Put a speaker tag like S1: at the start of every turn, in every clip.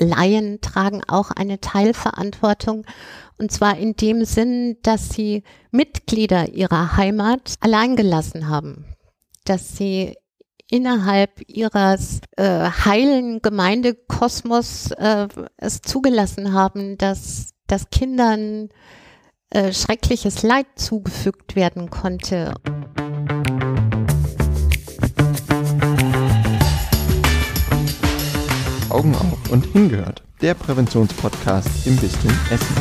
S1: Laien tragen auch eine Teilverantwortung. Und zwar in dem Sinn, dass sie Mitglieder ihrer Heimat allein gelassen haben. Dass sie innerhalb ihres äh, heilen Gemeindekosmos äh, es zugelassen haben, dass, dass Kindern äh, schreckliches Leid zugefügt werden konnte.
S2: Augen auf und hingehört. Der Präventionspodcast im Bistum Essen.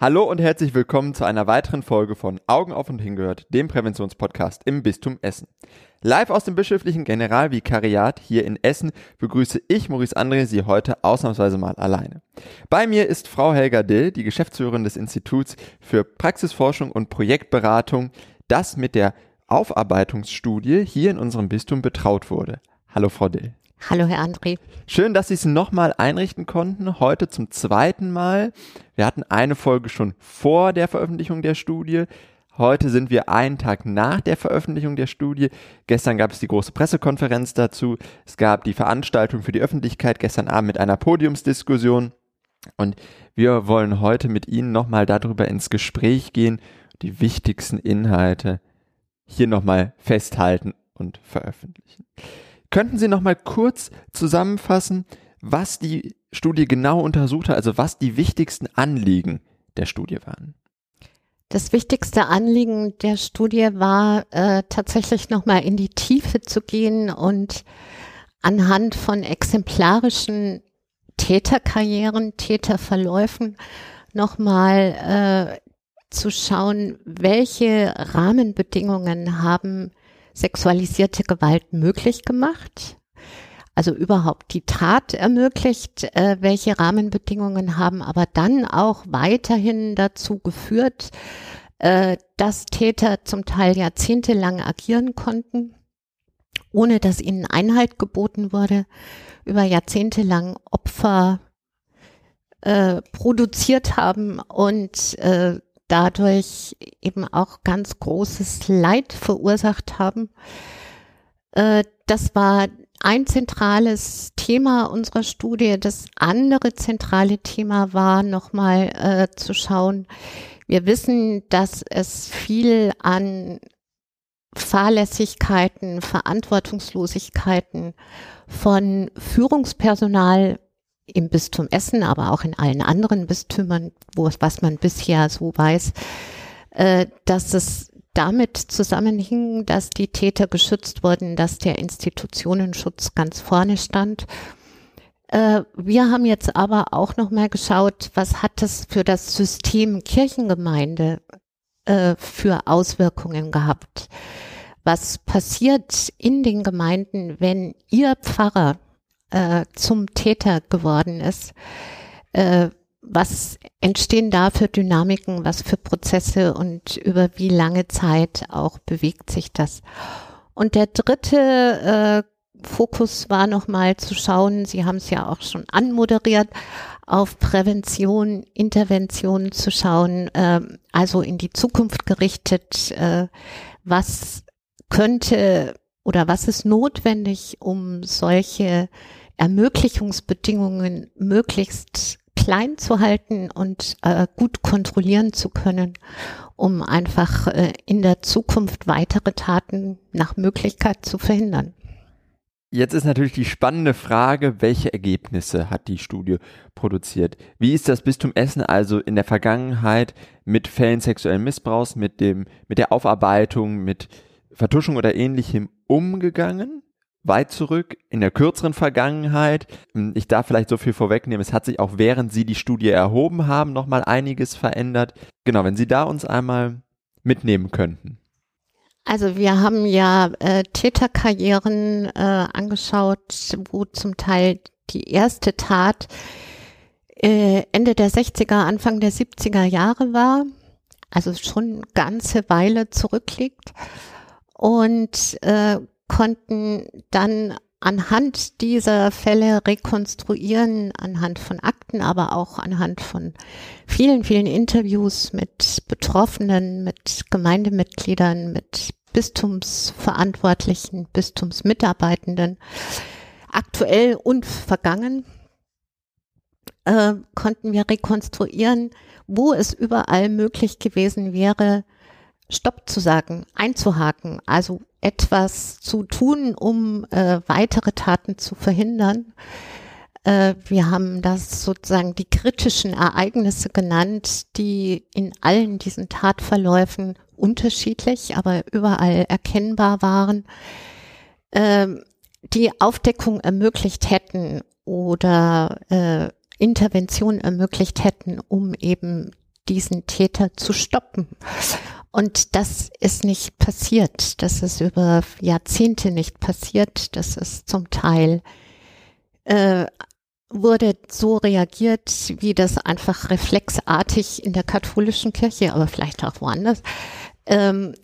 S2: Hallo und herzlich willkommen zu einer weiteren Folge von Augen auf und hingehört, dem Präventionspodcast im Bistum Essen. Live aus dem bischöflichen Generalvikariat hier in Essen begrüße ich, Maurice André, Sie heute ausnahmsweise mal alleine. Bei mir ist Frau Helga Dill, die Geschäftsführerin des Instituts für Praxisforschung und Projektberatung, das mit der Aufarbeitungsstudie hier in unserem Bistum betraut wurde. Hallo Frau Dill.
S1: Hallo Herr André.
S2: Schön, dass Sie es nochmal einrichten konnten, heute zum zweiten Mal. Wir hatten eine Folge schon vor der Veröffentlichung der Studie. Heute sind wir einen Tag nach der Veröffentlichung der Studie. Gestern gab es die große Pressekonferenz dazu. Es gab die Veranstaltung für die Öffentlichkeit gestern Abend mit einer Podiumsdiskussion. Und wir wollen heute mit Ihnen nochmal darüber ins Gespräch gehen, die wichtigsten Inhalte hier nochmal festhalten und veröffentlichen. Könnten Sie nochmal kurz zusammenfassen, was die Studie genau untersucht hat, also was die wichtigsten Anliegen der Studie waren?
S1: Das wichtigste Anliegen der Studie war äh, tatsächlich nochmal in die Tiefe zu gehen und anhand von exemplarischen Täterkarrieren, Täterverläufen nochmal äh, zu schauen, welche Rahmenbedingungen haben sexualisierte Gewalt möglich gemacht, also überhaupt die Tat ermöglicht, äh, welche Rahmenbedingungen haben aber dann auch weiterhin dazu geführt, äh, dass Täter zum Teil jahrzehntelang agieren konnten, ohne dass ihnen Einhalt geboten wurde, über Jahrzehnte lang Opfer äh, produziert haben und äh, dadurch eben auch ganz großes Leid verursacht haben. Äh, das war ein zentrales Thema unserer Studie. Das andere zentrale Thema war nochmal äh, zu schauen, wir wissen, dass es viel an Fahrlässigkeiten, Verantwortungslosigkeiten von Führungspersonal im Bistum Essen, aber auch in allen anderen Bistümern, wo was man bisher so weiß, äh, dass es damit zusammenhing, dass die Täter geschützt wurden, dass der Institutionenschutz ganz vorne stand. Äh, wir haben jetzt aber auch noch mal geschaut, was hat das für das System Kirchengemeinde äh, für Auswirkungen gehabt? Was passiert in den Gemeinden, wenn ihr Pfarrer äh, zum Täter geworden ist. Äh, was entstehen da für Dynamiken, was für Prozesse und über wie lange Zeit auch bewegt sich das? Und der dritte äh, Fokus war nochmal zu schauen, Sie haben es ja auch schon anmoderiert, auf Prävention, Intervention zu schauen, äh, also in die Zukunft gerichtet, äh, was könnte oder was ist notwendig, um solche Ermöglichungsbedingungen möglichst klein zu halten und äh, gut kontrollieren zu können, um einfach äh, in der Zukunft weitere Taten nach Möglichkeit zu verhindern.
S2: Jetzt ist natürlich die spannende Frage, welche Ergebnisse hat die Studie produziert? Wie ist das Bistum Essen also in der Vergangenheit mit Fällen sexuellen Missbrauchs, mit dem, mit der Aufarbeitung, mit Vertuschung oder ähnlichem umgegangen? Weit zurück, in der kürzeren Vergangenheit. Hm, ich darf vielleicht so viel vorwegnehmen. Es hat sich auch während Sie die Studie erhoben haben nochmal einiges verändert. Genau, wenn Sie da uns einmal mitnehmen könnten.
S1: Also wir haben ja äh, Täterkarrieren äh, angeschaut, wo zum Teil die erste Tat äh, Ende der 60er, Anfang der 70er Jahre war, also schon eine ganze Weile zurückliegt. Und äh, konnten dann anhand dieser Fälle rekonstruieren, anhand von Akten, aber auch anhand von vielen, vielen Interviews mit Betroffenen, mit Gemeindemitgliedern, mit Bistumsverantwortlichen, Bistumsmitarbeitenden, aktuell und vergangen, äh, konnten wir rekonstruieren, wo es überall möglich gewesen wäre, Stopp zu sagen, einzuhaken, also etwas zu tun, um äh, weitere Taten zu verhindern. Äh, wir haben das sozusagen die kritischen Ereignisse genannt, die in allen diesen Tatverläufen unterschiedlich, aber überall erkennbar waren, äh, die Aufdeckung ermöglicht hätten oder äh, Intervention ermöglicht hätten, um eben diesen Täter zu stoppen. Und das ist nicht passiert. Das ist über Jahrzehnte nicht passiert. Das ist zum Teil äh, wurde so reagiert, wie das einfach reflexartig in der katholischen Kirche, aber vielleicht auch woanders, ähm,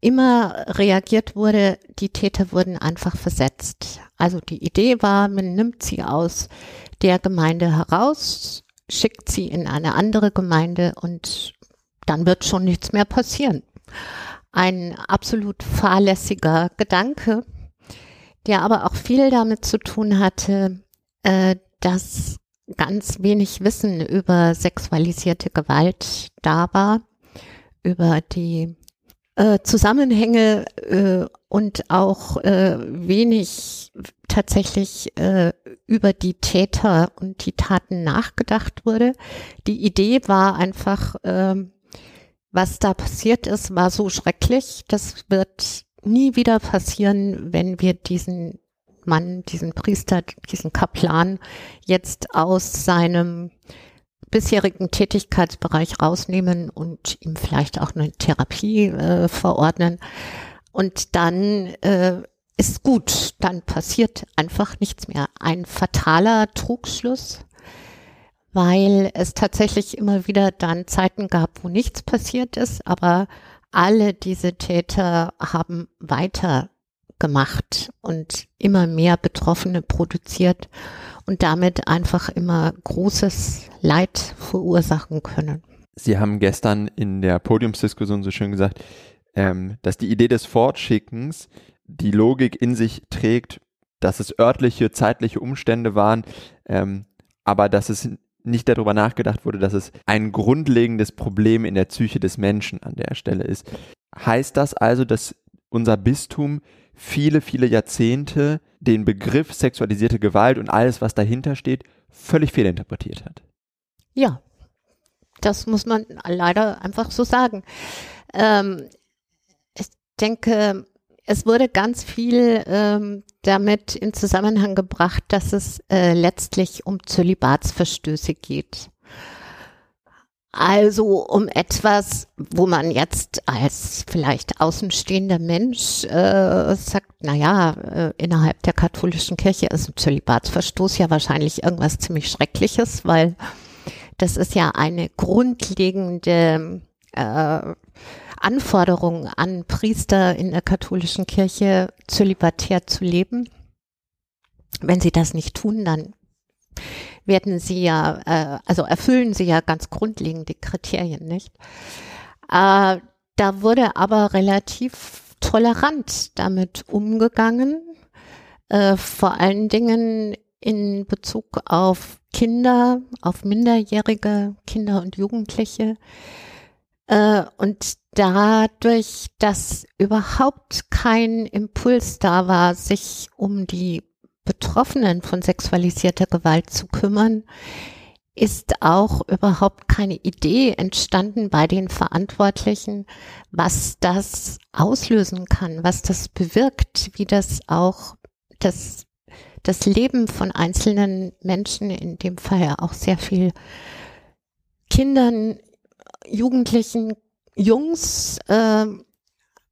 S1: immer reagiert wurde, die Täter wurden einfach versetzt. Also die Idee war, man nimmt sie aus der Gemeinde heraus, schickt sie in eine andere Gemeinde und dann wird schon nichts mehr passieren. Ein absolut fahrlässiger Gedanke, der aber auch viel damit zu tun hatte, äh, dass ganz wenig Wissen über sexualisierte Gewalt da war, über die äh, Zusammenhänge äh, und auch äh, wenig tatsächlich äh, über die Täter und die Taten nachgedacht wurde. Die Idee war einfach, äh, was da passiert ist, war so schrecklich. Das wird nie wieder passieren, wenn wir diesen Mann, diesen Priester, diesen Kaplan jetzt aus seinem bisherigen Tätigkeitsbereich rausnehmen und ihm vielleicht auch eine Therapie äh, verordnen. Und dann äh, ist gut, dann passiert einfach nichts mehr. Ein fataler Trugschluss, weil es tatsächlich immer wieder dann Zeiten gab, wo nichts passiert ist, aber alle diese Täter haben weiter gemacht und immer mehr Betroffene produziert und damit einfach immer großes Leid verursachen können.
S2: Sie haben gestern in der Podiumsdiskussion so schön gesagt, ähm, dass die Idee des Fortschickens die Logik in sich trägt, dass es örtliche, zeitliche Umstände waren, ähm, aber dass es nicht darüber nachgedacht wurde, dass es ein grundlegendes Problem in der Psyche des Menschen an der Stelle ist. Heißt das also, dass unser Bistum viele, viele Jahrzehnte den Begriff sexualisierte Gewalt und alles, was dahinter steht, völlig fehlinterpretiert hat.
S1: Ja, das muss man leider einfach so sagen. Ähm, ich denke, es wurde ganz viel ähm, damit in Zusammenhang gebracht, dass es äh, letztlich um Zölibatsverstöße geht. Also um etwas, wo man jetzt als vielleicht außenstehender Mensch äh, sagt, na ja, äh, innerhalb der katholischen Kirche ist ein Zölibatsverstoß ja wahrscheinlich irgendwas ziemlich Schreckliches, weil das ist ja eine grundlegende äh, Anforderung an Priester in der katholischen Kirche, zölibatär zu leben. Wenn sie das nicht tun, dann werden sie ja, äh, also erfüllen sie ja ganz grundlegende Kriterien, nicht? Äh, da wurde aber relativ tolerant damit umgegangen, äh, vor allen Dingen in Bezug auf Kinder, auf minderjährige Kinder und Jugendliche. Äh, und dadurch, dass überhaupt kein Impuls da war, sich um die Betroffenen von sexualisierter Gewalt zu kümmern, ist auch überhaupt keine Idee entstanden bei den Verantwortlichen, was das auslösen kann, was das bewirkt, wie das auch das, das Leben von einzelnen Menschen, in dem Fall ja auch sehr viel Kindern, Jugendlichen, Jungs, äh,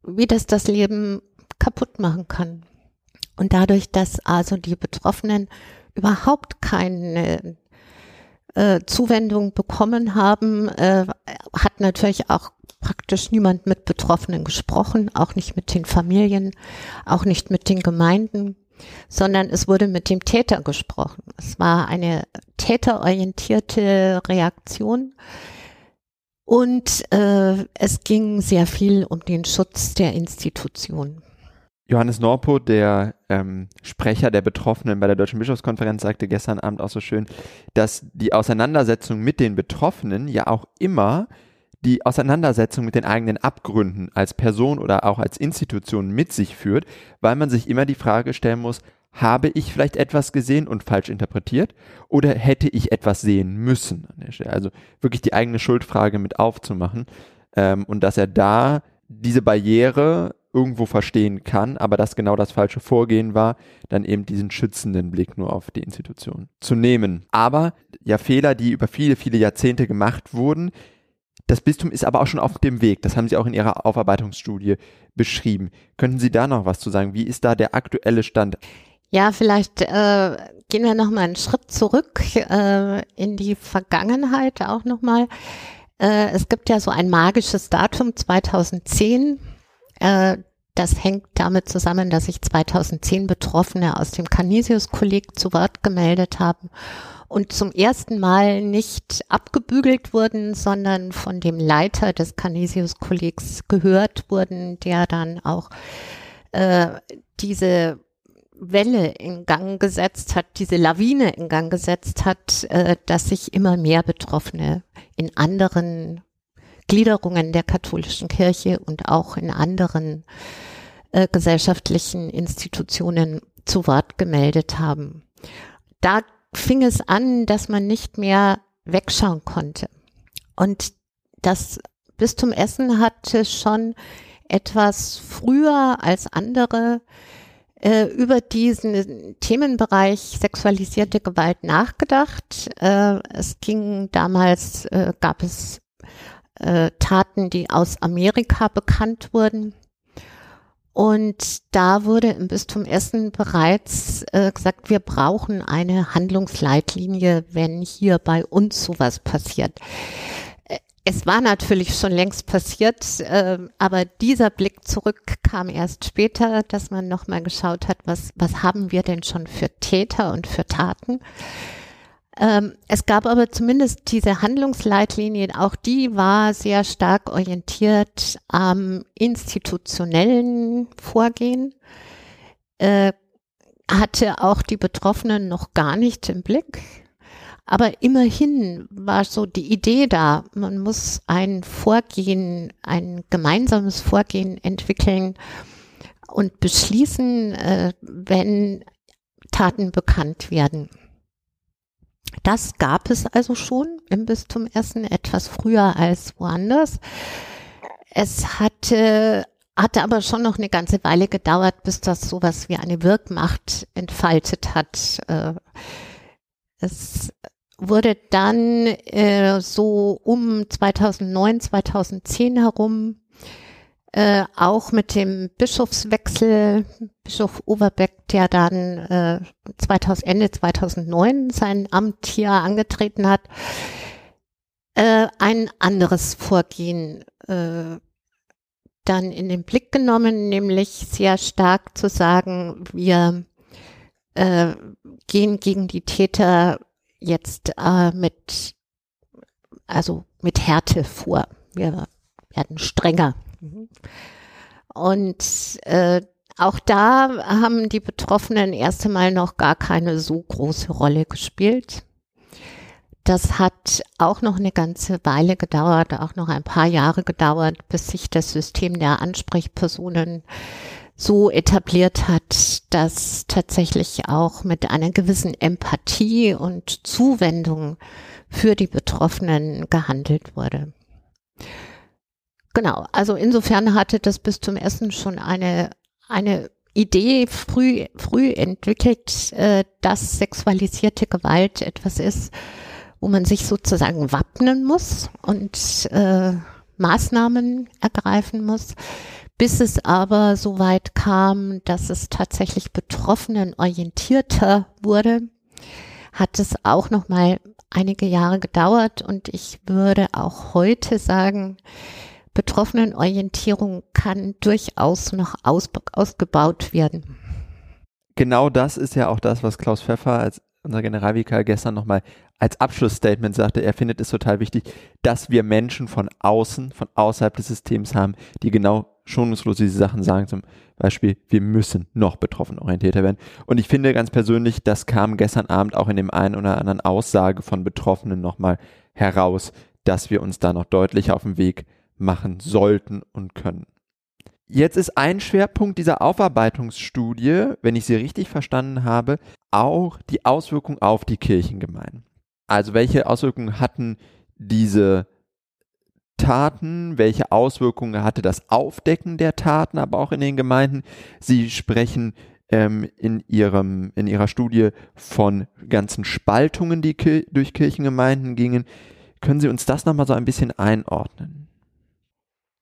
S1: wie das das Leben kaputt machen kann. Und dadurch, dass also die Betroffenen überhaupt keine äh, Zuwendung bekommen haben, äh, hat natürlich auch praktisch niemand mit Betroffenen gesprochen, auch nicht mit den Familien, auch nicht mit den Gemeinden, sondern es wurde mit dem Täter gesprochen. Es war eine täterorientierte Reaktion Und äh, es ging sehr viel um den Schutz der Institutionen.
S2: Johannes Norpo, der ähm, Sprecher der Betroffenen bei der Deutschen Bischofskonferenz, sagte gestern Abend auch so schön, dass die Auseinandersetzung mit den Betroffenen ja auch immer die Auseinandersetzung mit den eigenen Abgründen als Person oder auch als Institution mit sich führt, weil man sich immer die Frage stellen muss, habe ich vielleicht etwas gesehen und falsch interpretiert oder hätte ich etwas sehen müssen? Also wirklich die eigene Schuldfrage mit aufzumachen ähm, und dass er da diese Barriere irgendwo verstehen kann, aber das genau das falsche Vorgehen war, dann eben diesen schützenden Blick nur auf die Institution zu nehmen. Aber ja, Fehler, die über viele, viele Jahrzehnte gemacht wurden. Das Bistum ist aber auch schon auf dem Weg. Das haben Sie auch in Ihrer Aufarbeitungsstudie beschrieben. Könnten Sie da noch was zu sagen? Wie ist da der aktuelle Stand?
S1: Ja, vielleicht äh, gehen wir noch mal einen Schritt zurück äh, in die Vergangenheit auch noch mal. Äh, es gibt ja so ein magisches Datum 2010. Äh, das hängt damit zusammen, dass sich 2010 Betroffene aus dem Canisius-Kolleg zu Wort gemeldet haben und zum ersten Mal nicht abgebügelt wurden, sondern von dem Leiter des Canisius-Kollegs gehört wurden, der dann auch äh, diese Welle in Gang gesetzt hat, diese Lawine in Gang gesetzt hat, äh, dass sich immer mehr Betroffene in anderen Gliederungen der katholischen Kirche und auch in anderen äh, gesellschaftlichen Institutionen zu Wort gemeldet haben. Da fing es an, dass man nicht mehr wegschauen konnte. Und das Bistum Essen hatte schon etwas früher als andere äh, über diesen Themenbereich sexualisierte Gewalt nachgedacht. Äh, es ging damals, äh, gab es äh, Taten, die aus Amerika bekannt wurden. Und da wurde im Bistum Essen bereits äh, gesagt, wir brauchen eine Handlungsleitlinie, wenn hier bei uns sowas passiert. Es war natürlich schon längst passiert, äh, aber dieser Blick zurück kam erst später, dass man nochmal geschaut hat, was, was haben wir denn schon für Täter und für Taten. Ähm, es gab aber zumindest diese Handlungsleitlinie, auch die war sehr stark orientiert am institutionellen Vorgehen, äh, hatte auch die Betroffenen noch gar nicht im Blick aber immerhin war so die Idee da, man muss ein Vorgehen, ein gemeinsames Vorgehen entwickeln und beschließen, äh, wenn Taten bekannt werden. Das gab es also schon im Bistum Essen etwas früher als woanders. Es hatte hatte aber schon noch eine ganze Weile gedauert, bis das sowas wie eine Wirkmacht entfaltet hat. Äh, es wurde dann äh, so um 2009, 2010 herum äh, auch mit dem Bischofswechsel, Bischof Overbeck, der dann äh, 2000, Ende 2009 sein Amt hier angetreten hat, äh, ein anderes Vorgehen äh, dann in den Blick genommen, nämlich sehr stark zu sagen, wir äh, gehen gegen die Täter jetzt äh, mit, also mit Härte vor. Wir werden strenger. Mhm. Und äh, auch da haben die Betroffenen erst einmal noch gar keine so große Rolle gespielt. Das hat auch noch eine ganze Weile gedauert, auch noch ein paar Jahre gedauert, bis sich das System der Ansprechpersonen so etabliert hat, dass tatsächlich auch mit einer gewissen Empathie und Zuwendung für die Betroffenen gehandelt wurde. Genau, also insofern hatte das Bistum Essen schon eine, eine Idee früh, früh entwickelt, äh, dass sexualisierte Gewalt etwas ist, wo man sich sozusagen wappnen muss und äh, Maßnahmen ergreifen muss. Bis es aber so weit kam, dass es tatsächlich Betroffenen orientierter wurde, hat es auch noch mal einige Jahre gedauert und ich würde auch heute sagen, Betroffenenorientierung kann durchaus noch aus, ausgebaut werden.
S2: Genau das ist ja auch das, was Klaus Pfeffer als unser Generalvikar gestern nochmal als Abschlussstatement sagte, er findet es total wichtig, dass wir Menschen von außen, von außerhalb des Systems haben, die genau schonungslos diese Sachen sagen. Zum Beispiel, wir müssen noch betroffen orientierter werden. Und ich finde ganz persönlich, das kam gestern Abend auch in dem einen oder anderen Aussage von Betroffenen nochmal heraus, dass wir uns da noch deutlicher auf den Weg machen sollten und können. Jetzt ist ein Schwerpunkt dieser Aufarbeitungsstudie, wenn ich sie richtig verstanden habe, auch die Auswirkung auf die Kirchengemeinden. Also welche Auswirkungen hatten diese Taten, welche Auswirkungen hatte das Aufdecken der Taten, aber auch in den Gemeinden. Sie sprechen ähm, in, ihrem, in ihrer Studie von ganzen Spaltungen, die durch Kirchengemeinden gingen. Können Sie uns das nochmal so ein bisschen einordnen?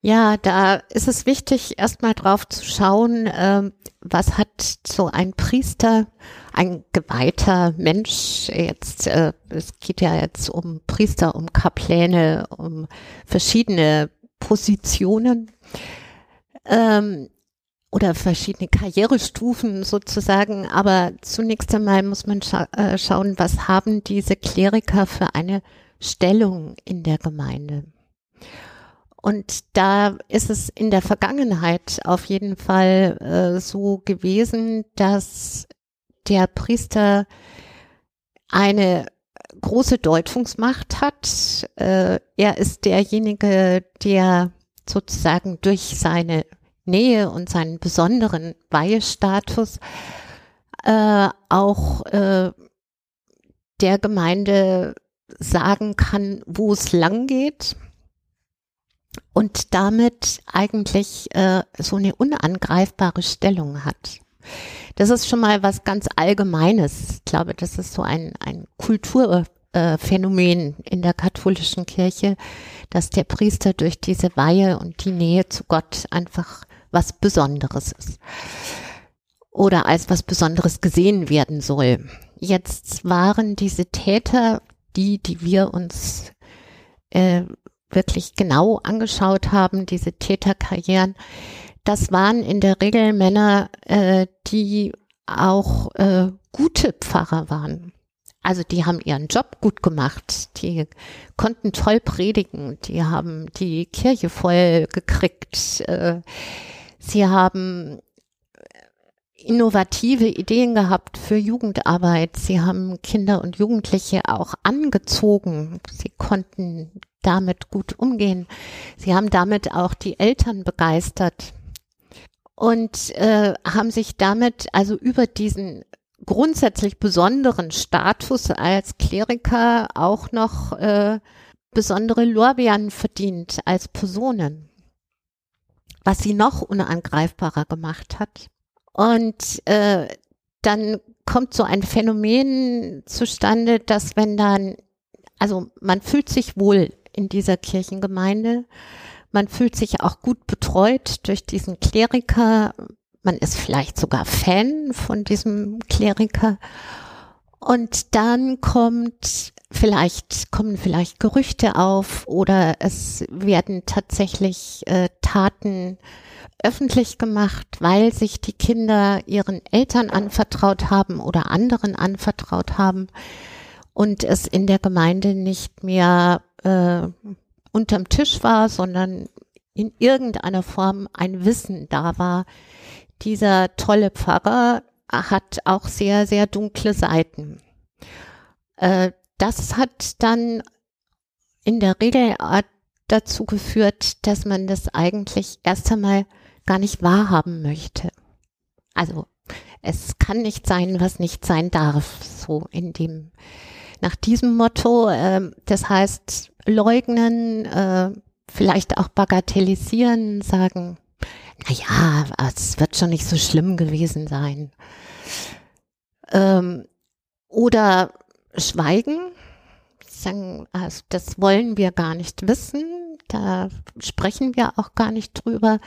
S1: Ja, da ist es wichtig, erstmal drauf zu schauen, äh, was hat so ein Priester, ein geweihter Mensch jetzt, äh, es geht ja jetzt um Priester, um Kapläne, um verschiedene Positionen ähm, oder verschiedene Karrierestufen sozusagen, aber zunächst einmal muss man scha äh, schauen, was haben diese Kleriker für eine Stellung in der Gemeinde. Und da ist es in der Vergangenheit auf jeden Fall äh, so gewesen, dass der Priester eine große Deutungsmacht hat. Äh, er ist derjenige, der sozusagen durch seine Nähe und seinen besonderen Weihestatus äh, auch äh, der Gemeinde sagen kann, wo es lang geht und damit eigentlich äh, so eine unangreifbare Stellung hat. Das ist schon mal was ganz Allgemeines. Ich glaube, das ist so ein, ein Kulturphänomen in der katholischen Kirche, dass der Priester durch diese Weihe und die Nähe zu Gott einfach was Besonderes ist. Oder als was Besonderes gesehen werden soll. Jetzt waren diese Täter die, die wir uns äh, wirklich genau angeschaut haben, diese Täterkarrieren, das waren in der Regel Männer, äh, die auch äh, gute Pfarrer waren. Also die haben ihren Job gut gemacht, die konnten toll predigen, die haben die Kirche voll gekriegt, äh, sie haben innovative Ideen gehabt für Jugendarbeit. Sie haben Kinder und Jugendliche auch angezogen. Sie konnten damit gut umgehen. Sie haben damit auch die Eltern begeistert und äh, haben sich damit also über diesen grundsätzlich besonderen Status als Kleriker auch noch äh, besondere Lorbeeren verdient als Personen, was sie noch unangreifbarer gemacht hat. Und äh, dann kommt so ein Phänomen zustande, dass wenn dann, also man fühlt sich wohl in dieser Kirchengemeinde, man fühlt sich auch gut betreut durch diesen Kleriker, man ist vielleicht sogar Fan von diesem Kleriker. Und dann kommt vielleicht, kommen vielleicht Gerüchte auf oder es werden tatsächlich äh, Taten öffentlich gemacht, weil sich die Kinder ihren Eltern anvertraut haben oder anderen anvertraut haben und es in der Gemeinde nicht mehr äh, unterm Tisch war, sondern in irgendeiner Form ein Wissen da war. Dieser tolle Pfarrer hat auch sehr, sehr dunkle Seiten. Äh, das hat dann in der Regel dazu geführt, dass man das eigentlich erst einmal gar nicht wahrhaben möchte. Also es kann nicht sein, was nicht sein darf, so in dem, nach diesem Motto. Äh, das heißt, leugnen, äh, vielleicht auch bagatellisieren, sagen, na ja, es wird schon nicht so schlimm gewesen sein. Ähm, oder schweigen, sagen, also das wollen wir gar nicht wissen, da sprechen wir auch gar nicht drüber.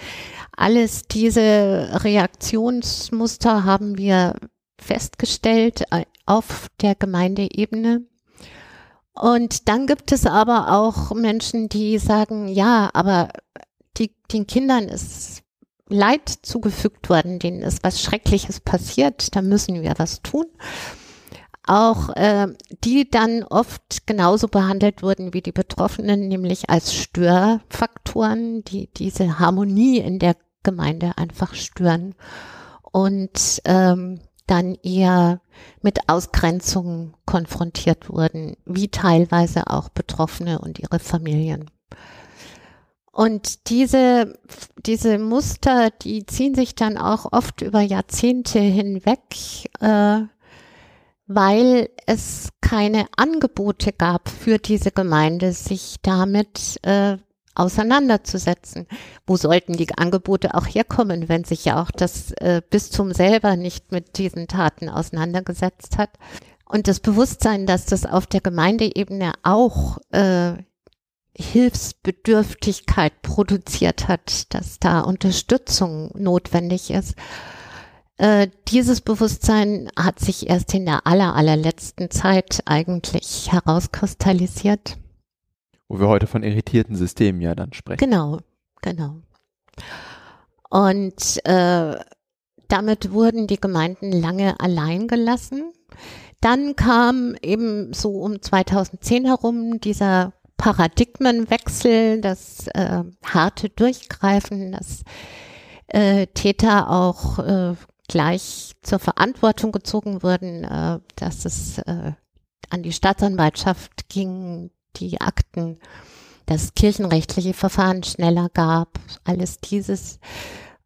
S1: Alles diese Reaktionsmuster haben wir festgestellt äh, auf der Gemeindeebene. Und dann gibt es aber auch Menschen, die sagen, ja, aber die, den Kindern ist Leid zugefügt worden, denen ist was Schreckliches passiert, da müssen wir was tun. auch äh, die dann oft genauso behandelt wurden wie die Betroffenen, nämlich als Störfaktoren, die diese Harmonie in der Gemeinde einfach stören und ähm, dann eher mit Ausgrenzungen konfrontiert wurden, wie teilweise auch Betroffene und ihre Familien. Und diese, diese Muster, die ziehen sich dann auch oft über Jahrzehnte hinweg, äh, weil es keine Angebote gab für diese Gemeinde, sich damit äh, auseinanderzusetzen. Wo sollten die Angebote auch herkommen, wenn sich ja auch das äh, Bistum selber nicht mit diesen Taten auseinandergesetzt hat? Und das Bewusstsein, dass das auf der Gemeindeebene auch äh, Hilfsbedürftigkeit produziert hat, dass da Unterstützung notwendig ist. Äh, dieses Bewusstsein hat sich erst in der aller, allerletzten Zeit eigentlich herauskristallisiert.
S2: Wo wir heute von irritierten Systemen ja dann sprechen.
S1: Genau, genau. Und äh, damit wurden die Gemeinden lange allein gelassen. Dann kam eben so um 2010 herum dieser Paradigmenwechsel, das äh, harte Durchgreifen, dass äh, Täter auch äh, gleich zur Verantwortung gezogen wurden, äh, dass es äh, an die Staatsanwaltschaft ging, die Akten, das kirchenrechtliche Verfahren schneller gab, alles dieses,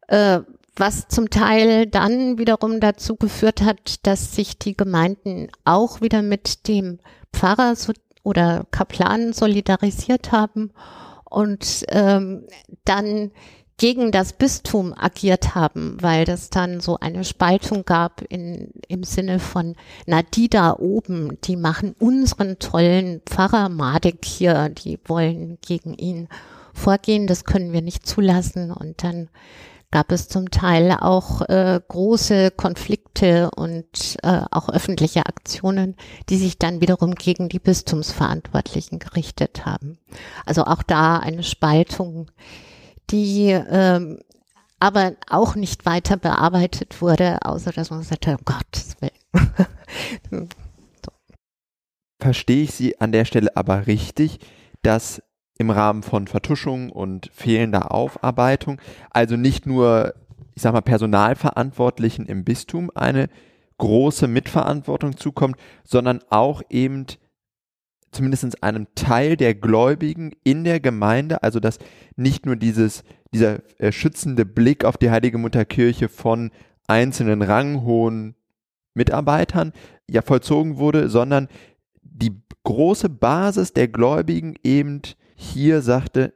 S1: äh, was zum Teil dann wiederum dazu geführt hat, dass sich die Gemeinden auch wieder mit dem Pfarrer so, oder Kaplan solidarisiert haben und ähm, dann gegen das Bistum agiert haben, weil das dann so eine Spaltung gab in, im Sinne von, na, die da oben, die machen unseren tollen Pfarrer Madik hier, die wollen gegen ihn vorgehen, das können wir nicht zulassen. Und dann gab es zum Teil auch äh, große Konflikte und äh, auch öffentliche Aktionen, die sich dann wiederum gegen die Bistumsverantwortlichen gerichtet haben. Also auch da eine Spaltung die ähm, aber auch nicht weiter bearbeitet wurde, außer dass man sagte, um Gottes Willen.
S2: so. Verstehe ich Sie an der Stelle aber richtig, dass im Rahmen von Vertuschung und fehlender Aufarbeitung, also nicht nur, ich sag mal, Personalverantwortlichen im Bistum eine große Mitverantwortung zukommt, sondern auch eben zumindest einem Teil der Gläubigen in der Gemeinde, also dass nicht nur dieses, dieser äh, schützende Blick auf die Heilige Mutterkirche von einzelnen ranghohen Mitarbeitern ja vollzogen wurde, sondern die große Basis der Gläubigen eben hier sagte,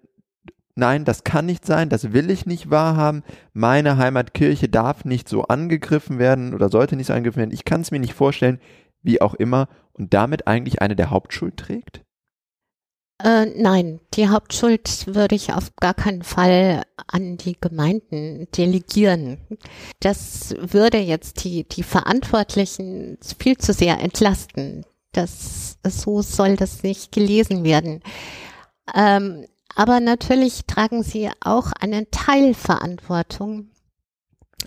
S2: nein, das kann nicht sein, das will ich nicht wahrhaben, meine Heimatkirche darf nicht so angegriffen werden oder sollte nicht so angegriffen werden, ich kann es mir nicht vorstellen, wie auch immer, und damit eigentlich eine der Hauptschuld trägt?
S1: Äh, nein, die Hauptschuld würde ich auf gar keinen Fall an die Gemeinden delegieren. Das würde jetzt die, die Verantwortlichen viel zu sehr entlasten. Das, so soll das nicht gelesen werden. Ähm, aber natürlich tragen sie auch eine Teilverantwortung.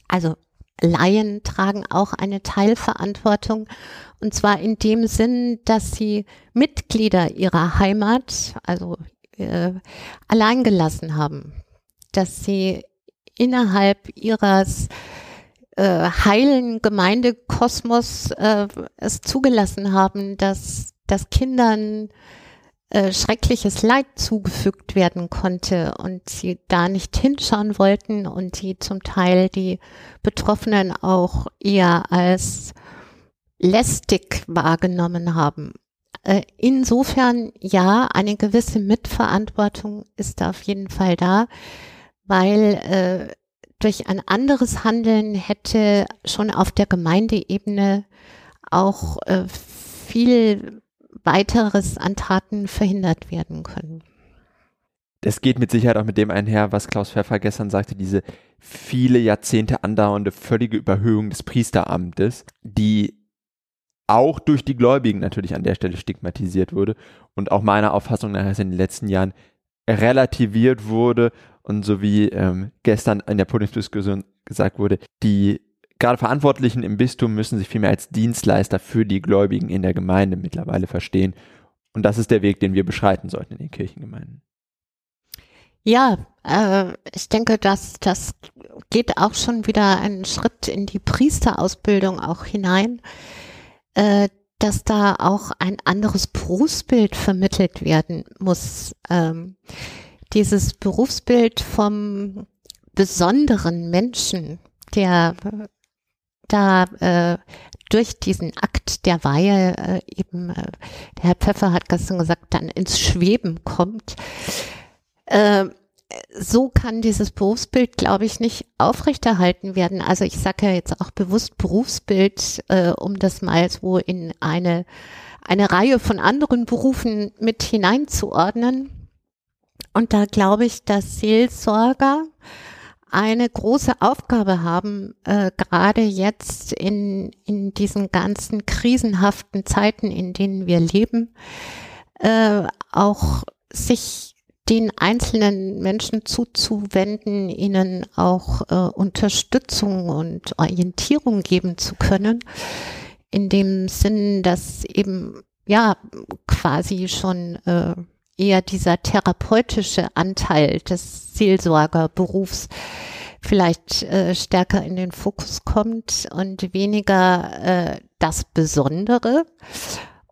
S1: Also Laien tragen auch eine Teilverantwortung. Und zwar in dem Sinn, dass sie Mitglieder ihrer Heimat, also äh, allein gelassen haben, dass sie innerhalb ihres äh, heilen Gemeindekosmos äh, es zugelassen haben, dass, dass Kindern äh, schreckliches Leid zugefügt werden konnte und sie da nicht hinschauen wollten und die zum Teil die Betroffenen auch eher als lästig wahrgenommen haben. Äh, insofern ja, eine gewisse Mitverantwortung ist da auf jeden Fall da, weil äh, durch ein anderes Handeln hätte schon auf der Gemeindeebene auch äh, viel weiteres an Taten verhindert werden können.
S2: Das geht mit Sicherheit auch mit dem einher, was Klaus Pfeffer gestern sagte, diese viele Jahrzehnte andauernde völlige Überhöhung des Priesteramtes, die auch durch die Gläubigen natürlich an der Stelle stigmatisiert wurde und auch meiner Auffassung nach in den letzten Jahren relativiert wurde und so wie ähm, gestern in der Podiumsdiskussion gesagt wurde, die gerade Verantwortlichen im Bistum müssen sich vielmehr als Dienstleister für die Gläubigen in der Gemeinde mittlerweile verstehen. Und das ist der Weg, den wir beschreiten sollten in den Kirchengemeinden.
S1: Ja, äh, ich denke, dass das geht auch schon wieder einen Schritt in die Priesterausbildung auch hinein, äh, dass da auch ein anderes Berufsbild vermittelt werden muss. Ähm, dieses Berufsbild vom besonderen Menschen, der da äh, durch diesen Akt der Weihe äh, eben, äh, der Herr Pfeffer hat gestern gesagt, dann ins Schweben kommt. Äh, so kann dieses Berufsbild, glaube ich, nicht aufrechterhalten werden. Also ich sage ja jetzt auch bewusst Berufsbild, äh, um das mal so in eine, eine Reihe von anderen Berufen mit hineinzuordnen. Und da glaube ich, dass Seelsorger eine große Aufgabe haben, äh, gerade jetzt in, in diesen ganzen krisenhaften Zeiten, in denen wir leben, äh, auch sich den einzelnen Menschen zuzuwenden, ihnen auch äh, Unterstützung und Orientierung geben zu können, in dem Sinn, dass eben ja quasi schon äh, eher dieser therapeutische Anteil des Seelsorgerberufs vielleicht äh, stärker in den Fokus kommt und weniger äh, das Besondere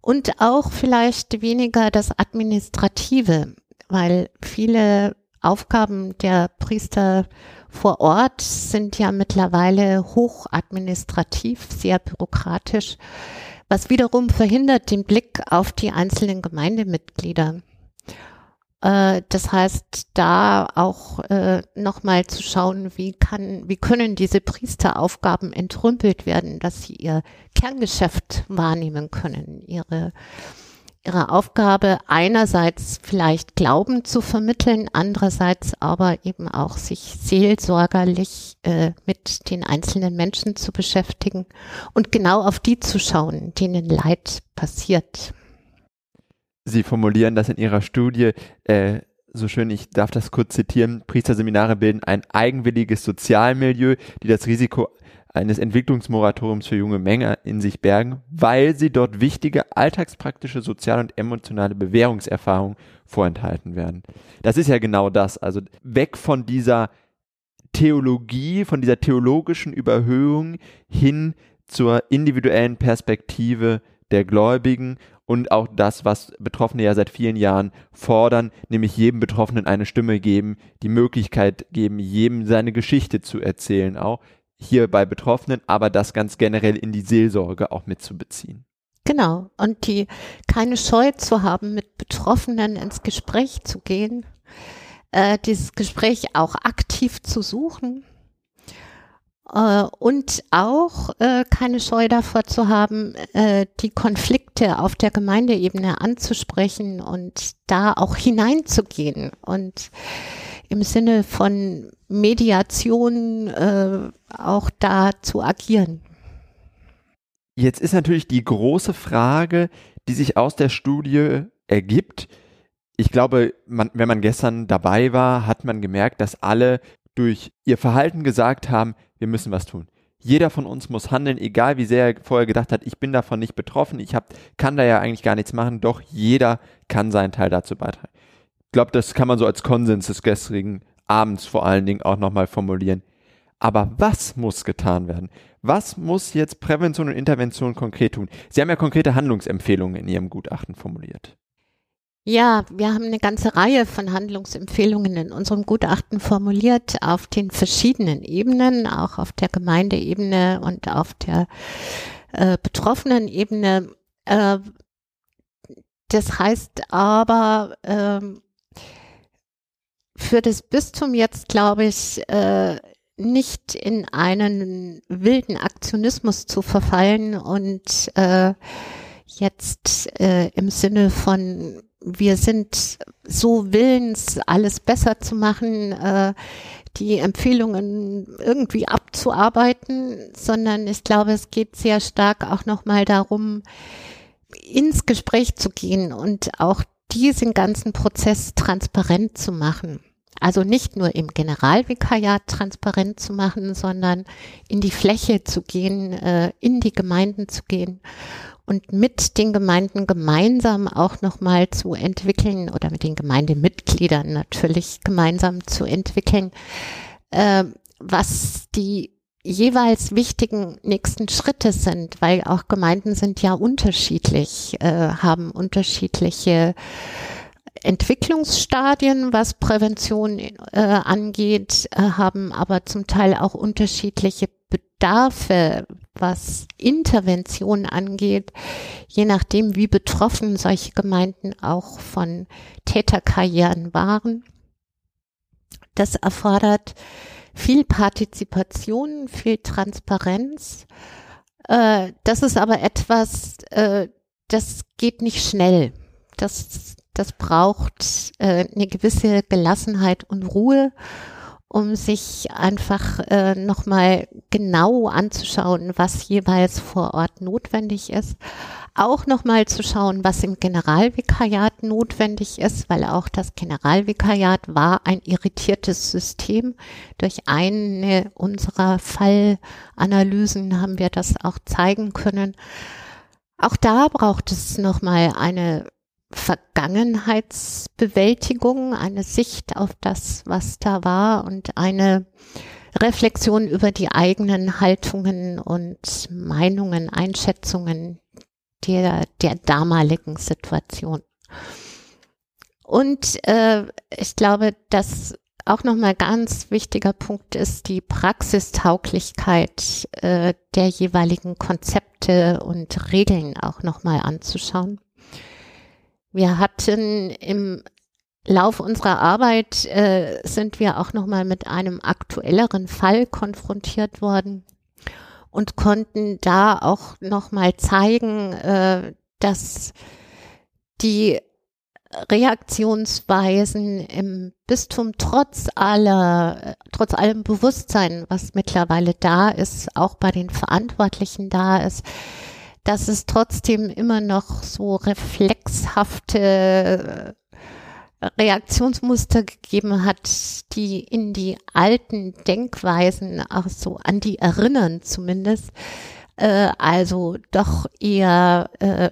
S1: und auch vielleicht weniger das Administrative, weil viele Aufgaben der Priester vor Ort sind ja mittlerweile hochadministrativ, sehr bürokratisch, was wiederum verhindert den Blick auf die einzelnen Gemeindemitglieder. Äh, das heißt, da auch äh, nochmal zu schauen, wie kann, wie können diese Priesteraufgaben entrümpelt werden, dass sie ihr Kerngeschäft wahrnehmen können, ihre ihre Aufgabe einerseits vielleicht Glauben zu vermitteln, andererseits aber eben auch sich seelsorgerlich äh, mit den einzelnen Menschen zu beschäftigen und genau auf die zu schauen, denen Leid passiert.
S2: Sie formulieren das in Ihrer Studie äh, so schön, ich darf das kurz zitieren, Priesterseminare bilden ein eigenwilliges Sozialmilieu, die das Risiko eines Entwicklungsmoratoriums für junge Menge in sich bergen, weil sie dort wichtige alltagspraktische soziale und emotionale Bewährungserfahrungen vorenthalten werden. Das ist ja genau das, also weg von dieser Theologie, von dieser theologischen Überhöhung hin zur individuellen Perspektive der Gläubigen und auch das, was Betroffene ja seit vielen Jahren fordern, nämlich jedem Betroffenen eine Stimme geben, die Möglichkeit geben, jedem seine Geschichte zu erzählen, auch hier bei Betroffenen, aber das ganz generell in die Seelsorge auch mitzubeziehen.
S1: Genau. Und die keine Scheu zu haben, mit Betroffenen ins Gespräch zu gehen, äh, dieses Gespräch auch aktiv zu suchen und auch äh, keine Scheu davor zu haben, äh, die Konflikte auf der Gemeindeebene anzusprechen und da auch hineinzugehen und im Sinne von Mediation äh, auch da zu agieren.
S2: Jetzt ist natürlich die große Frage, die sich aus der Studie ergibt. Ich glaube, man, wenn man gestern dabei war, hat man gemerkt, dass alle durch ihr Verhalten gesagt haben, wir müssen was tun. Jeder von uns muss handeln, egal wie sehr er vorher gedacht hat, ich bin davon nicht betroffen, ich hab, kann da ja eigentlich gar nichts machen, doch jeder kann seinen Teil dazu beitragen. Ich glaube, das kann man so als Konsens des gestrigen Abends vor allen Dingen auch nochmal formulieren. Aber was muss getan werden? Was muss jetzt Prävention und Intervention konkret tun? Sie haben ja konkrete Handlungsempfehlungen in Ihrem Gutachten formuliert.
S1: Ja, wir haben eine ganze Reihe von Handlungsempfehlungen in unserem Gutachten formuliert auf den verschiedenen Ebenen, auch auf der Gemeindeebene und auf der äh, betroffenen Ebene. Äh, das heißt aber äh, für das Bistum jetzt, glaube ich, äh, nicht in einen wilden Aktionismus zu verfallen und äh, jetzt äh, im Sinne von wir sind so willens, alles besser zu machen, äh, die Empfehlungen irgendwie abzuarbeiten, sondern ich glaube, es geht sehr stark auch nochmal darum, ins Gespräch zu gehen und auch diesen ganzen Prozess transparent zu machen. Also nicht nur im Generalvikariat transparent zu machen, sondern in die Fläche zu gehen, äh, in die Gemeinden zu gehen und mit den Gemeinden gemeinsam auch nochmal zu entwickeln oder mit den Gemeindemitgliedern natürlich gemeinsam zu entwickeln, äh, was die jeweils wichtigen nächsten Schritte sind, weil auch Gemeinden sind ja unterschiedlich, äh, haben unterschiedliche Entwicklungsstadien, was Prävention äh, angeht, äh, haben aber zum Teil auch unterschiedliche Bedarfe, was Intervention angeht, je nachdem, wie betroffen solche Gemeinden auch von Täterkarrieren waren. Das erfordert viel Partizipation, viel Transparenz. Äh, das ist aber etwas, äh, das geht nicht schnell. Das, das braucht äh, eine gewisse Gelassenheit und Ruhe um sich einfach äh, nochmal genau anzuschauen, was jeweils vor Ort notwendig ist. Auch nochmal zu schauen, was im Generalvikariat notwendig ist, weil auch das Generalvikariat war ein irritiertes System. Durch eine unserer Fallanalysen haben wir das auch zeigen können. Auch da braucht es nochmal eine Vergangenheitsbewältigung, eine Sicht auf das, was da war und eine Reflexion über die eigenen Haltungen und Meinungen, Einschätzungen der, der damaligen Situation. Und äh, ich glaube, dass auch nochmal ganz wichtiger Punkt ist die Praxistauglichkeit äh, der jeweiligen Konzepte und Regeln auch nochmal anzuschauen. Wir hatten im Lauf unserer Arbeit äh, sind wir auch nochmal mit einem aktuelleren Fall konfrontiert worden und konnten da auch nochmal zeigen, äh, dass die Reaktionsweisen im Bistum trotz aller, trotz allem Bewusstsein, was mittlerweile da ist, auch bei den Verantwortlichen da ist, dass es trotzdem immer noch so reflexhafte äh, Reaktionsmuster gegeben hat, die in die alten Denkweisen auch so an die erinnern zumindest. Äh, also doch eher äh,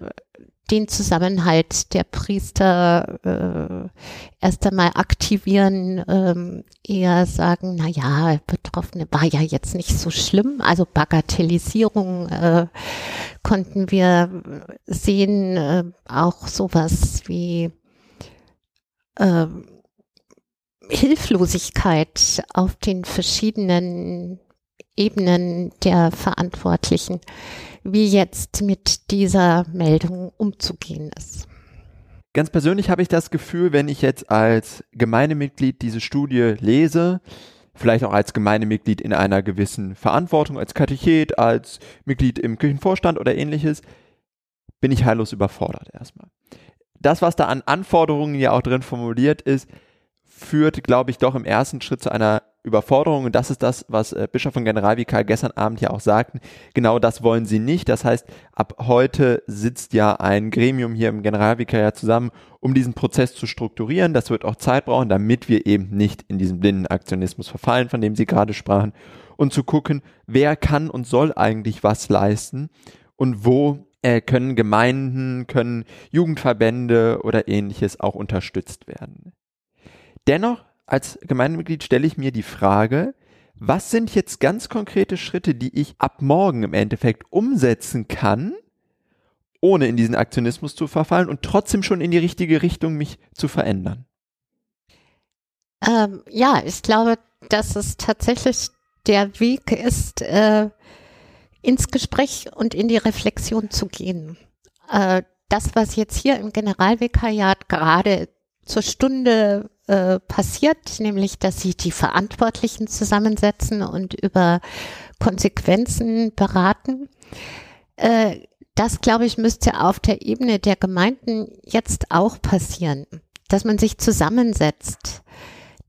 S1: den Zusammenhalt der Priester äh, erst einmal aktivieren, ähm, eher sagen, na ja, Betroffene war ja jetzt nicht so schlimm. Also Bagatellisierung äh, konnten wir sehen, äh, auch sowas wie äh, Hilflosigkeit auf den verschiedenen Ebenen der Verantwortlichen wie jetzt mit dieser Meldung umzugehen ist.
S2: Ganz persönlich habe ich das Gefühl, wenn ich jetzt als Gemeindemitglied diese Studie lese, vielleicht auch als Gemeindemitglied in einer gewissen Verantwortung, als Katechet, als Mitglied im Kirchenvorstand oder ähnliches, bin ich heillos überfordert erstmal. Das, was da an Anforderungen ja auch drin formuliert ist, führt, glaube ich, doch im ersten Schritt zu einer Überforderung. Und das ist das, was äh, Bischof und Generalvikar gestern Abend ja auch sagten. Genau das wollen sie nicht. Das heißt, ab heute sitzt ja ein Gremium hier im Generalvikariat zusammen, um diesen Prozess zu strukturieren. Das wird auch Zeit brauchen, damit wir eben nicht in diesen blinden Aktionismus verfallen, von dem Sie gerade sprachen. Und zu gucken, wer kann und soll eigentlich was leisten und wo äh, können Gemeinden, können Jugendverbände oder ähnliches auch unterstützt werden. Dennoch als Gemeindemitglied stelle ich mir die Frage, was sind jetzt ganz konkrete Schritte, die ich ab morgen im Endeffekt umsetzen kann, ohne in diesen Aktionismus zu verfallen und trotzdem schon in die richtige Richtung mich zu verändern?
S1: Ähm, ja, ich glaube, dass es tatsächlich der Weg ist, äh, ins Gespräch und in die Reflexion zu gehen. Äh, das, was jetzt hier im Generalvikariat gerade zur Stunde äh, passiert, nämlich dass sich die Verantwortlichen zusammensetzen und über Konsequenzen beraten. Äh, das, glaube ich, müsste auf der Ebene der Gemeinden jetzt auch passieren, dass man sich zusammensetzt,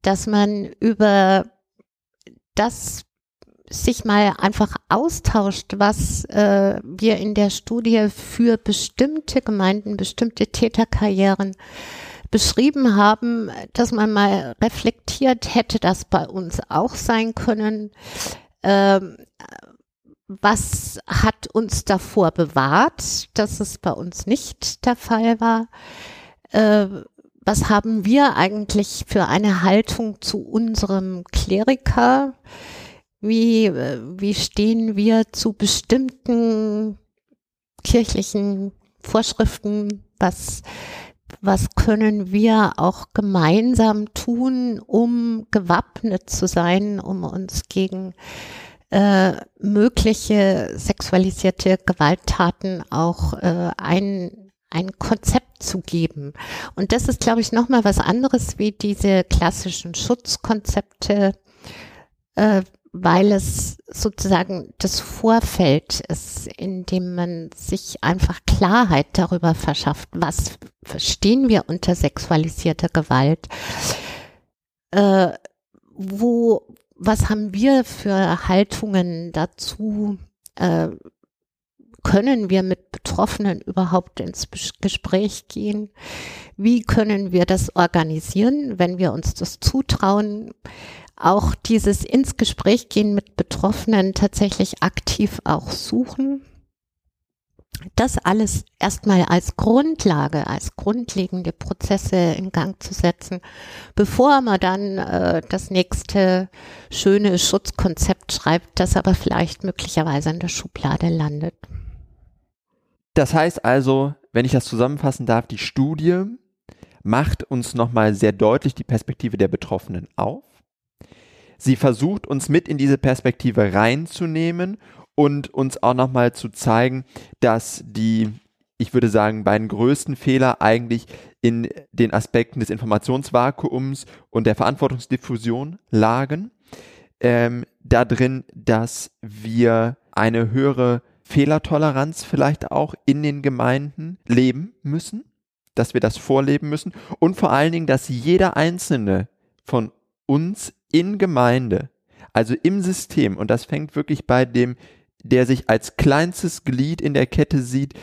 S1: dass man über das sich mal einfach austauscht, was äh, wir in der Studie für bestimmte Gemeinden, bestimmte Täterkarrieren beschrieben haben, dass man mal reflektiert, hätte das bei uns auch sein können. Ähm, was hat uns davor bewahrt, dass es bei uns nicht der Fall war? Äh, was haben wir eigentlich für eine Haltung zu unserem Kleriker? Wie, wie stehen wir zu bestimmten kirchlichen Vorschriften? Was, was können wir auch gemeinsam tun, um gewappnet zu sein, um uns gegen äh, mögliche sexualisierte Gewalttaten auch äh, ein, ein Konzept zu geben. Und das ist, glaube ich, nochmal was anderes wie diese klassischen Schutzkonzepte, äh, weil es sozusagen das Vorfeld ist, in dem man sich einfach Klarheit darüber verschafft, was verstehen wir unter sexualisierter Gewalt, äh, wo, was haben wir für Haltungen dazu? Äh, können wir mit Betroffenen überhaupt ins Gespräch gehen? Wie können wir das organisieren, wenn wir uns das zutrauen? Auch dieses ins Gespräch gehen mit Betroffenen tatsächlich aktiv auch suchen das alles erstmal als Grundlage, als grundlegende Prozesse in Gang zu setzen, bevor man dann äh, das nächste schöne Schutzkonzept schreibt, das aber vielleicht möglicherweise in der Schublade landet.
S2: Das heißt also, wenn ich das zusammenfassen darf, die Studie macht uns nochmal sehr deutlich die Perspektive der Betroffenen auf. Sie versucht uns mit in diese Perspektive reinzunehmen und uns auch nochmal zu zeigen, dass die, ich würde sagen, beiden größten Fehler eigentlich in den Aspekten des Informationsvakuums und der Verantwortungsdiffusion lagen. Ähm, da drin, dass wir eine höhere Fehlertoleranz vielleicht auch in den Gemeinden leben müssen, dass wir das vorleben müssen und vor allen Dingen, dass jeder einzelne von uns in Gemeinde, also im System, und das fängt wirklich bei dem der sich als kleinstes Glied in der Kette sieht,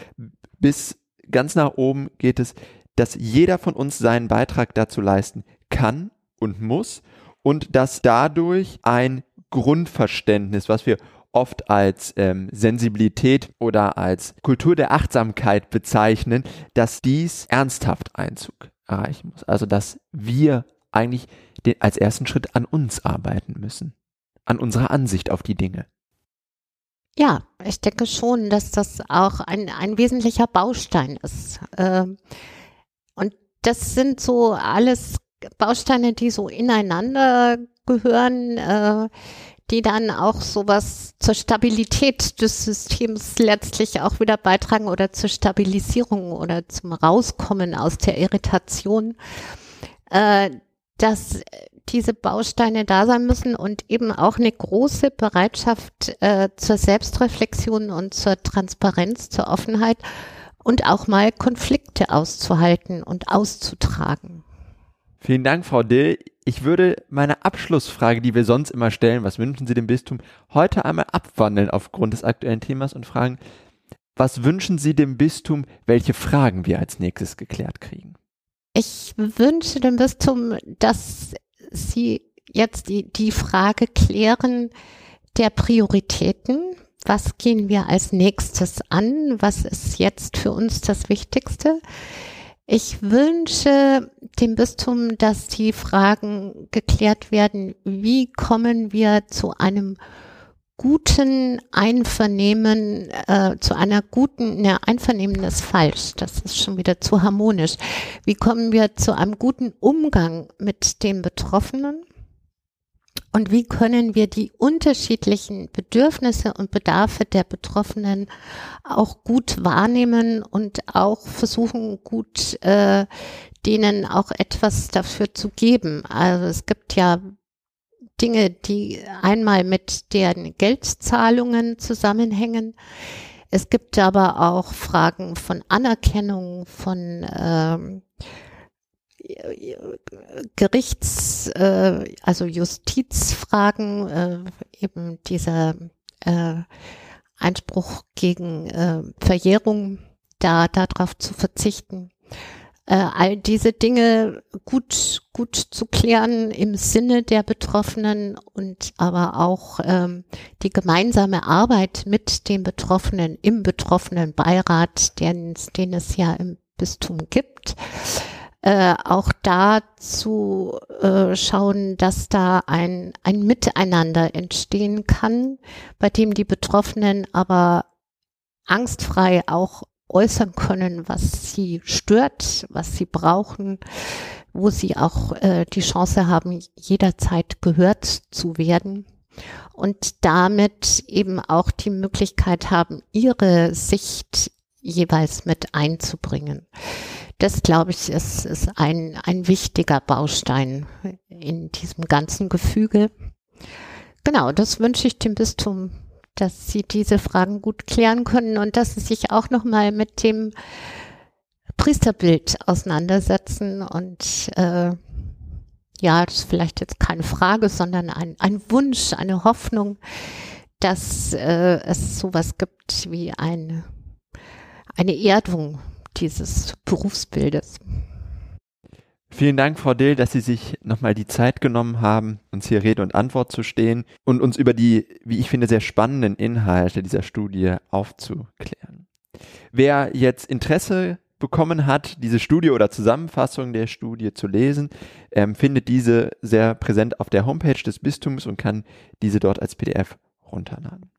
S2: bis ganz nach oben geht es, dass jeder von uns seinen Beitrag dazu leisten kann und muss und dass dadurch ein Grundverständnis, was wir oft als ähm, Sensibilität oder als Kultur der Achtsamkeit bezeichnen, dass dies ernsthaft Einzug erreichen muss. Also dass wir eigentlich als ersten Schritt an uns arbeiten müssen, an unserer Ansicht auf die Dinge.
S1: Ja, ich denke schon, dass das auch ein, ein wesentlicher Baustein ist. Ähm, und das sind so alles Bausteine, die so ineinander gehören, äh, die dann auch sowas zur Stabilität des Systems letztlich auch wieder beitragen oder zur Stabilisierung oder zum Rauskommen aus der Irritation. Dass diese Bausteine da sein müssen und eben auch eine große Bereitschaft äh, zur Selbstreflexion und zur Transparenz, zur Offenheit und auch mal Konflikte auszuhalten und auszutragen.
S2: Vielen Dank, Frau Dill. Ich würde meine Abschlussfrage, die wir sonst immer stellen, was wünschen Sie dem Bistum, heute einmal abwandeln aufgrund des aktuellen Themas und fragen, was wünschen Sie dem Bistum, welche Fragen wir als nächstes geklärt kriegen?
S1: Ich wünsche dem Bistum, dass Sie jetzt die, die Frage klären der Prioritäten. Was gehen wir als nächstes an? Was ist jetzt für uns das Wichtigste? Ich wünsche dem Bistum, dass die Fragen geklärt werden, wie kommen wir zu einem guten Einvernehmen, äh, zu einer guten, ne, Einvernehmen ist falsch, das ist schon wieder zu harmonisch. Wie kommen wir zu einem guten Umgang mit den Betroffenen? Und wie können wir die unterschiedlichen Bedürfnisse und Bedarfe der Betroffenen auch gut wahrnehmen und auch versuchen, gut äh, denen auch etwas dafür zu geben? Also es gibt ja Dinge, die einmal mit deren Geldzahlungen zusammenhängen. Es gibt aber auch Fragen von Anerkennung, von ähm, Gerichts, äh, also Justizfragen, äh, eben dieser äh, Einspruch gegen äh, Verjährung, da darauf zu verzichten. Äh, all diese Dinge gut, gut zu klären im Sinne der Betroffenen und aber auch ähm, die gemeinsame Arbeit mit den Betroffenen im betroffenen Beirat, den, den es ja im Bistum gibt. Äh, auch da zu äh, schauen, dass da ein, ein Miteinander entstehen kann, bei dem die Betroffenen aber angstfrei auch äußern können, was sie stört, was sie brauchen, wo sie auch äh, die Chance haben, jederzeit gehört zu werden und damit eben auch die Möglichkeit haben, ihre Sicht jeweils mit einzubringen. Das, glaube ich, ist, ist ein, ein wichtiger Baustein in diesem ganzen Gefüge. Genau, das wünsche ich dem Bistum dass sie diese Fragen gut klären können und dass sie sich auch nochmal mit dem Priesterbild auseinandersetzen und äh, ja, das ist vielleicht jetzt keine Frage, sondern ein, ein Wunsch, eine Hoffnung, dass äh, es sowas gibt wie eine, eine Erdung dieses Berufsbildes.
S2: Vielen Dank, Frau Dill, dass Sie sich nochmal die Zeit genommen haben, uns hier Rede und Antwort zu stehen und uns über die, wie ich finde, sehr spannenden Inhalte dieser Studie aufzuklären. Wer jetzt Interesse bekommen hat, diese Studie oder Zusammenfassung der Studie zu lesen, ähm, findet diese sehr präsent auf der Homepage des Bistums und kann diese dort als PDF runterladen.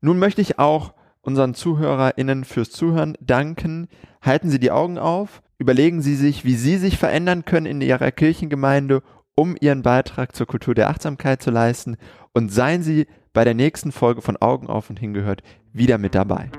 S2: Nun möchte ich auch unseren ZuhörerInnen fürs Zuhören danken. Halten Sie die Augen auf Überlegen Sie sich, wie Sie sich verändern können in Ihrer Kirchengemeinde, um Ihren Beitrag zur Kultur der Achtsamkeit zu leisten und seien Sie bei der nächsten Folge von Augen auf und hingehört wieder mit dabei.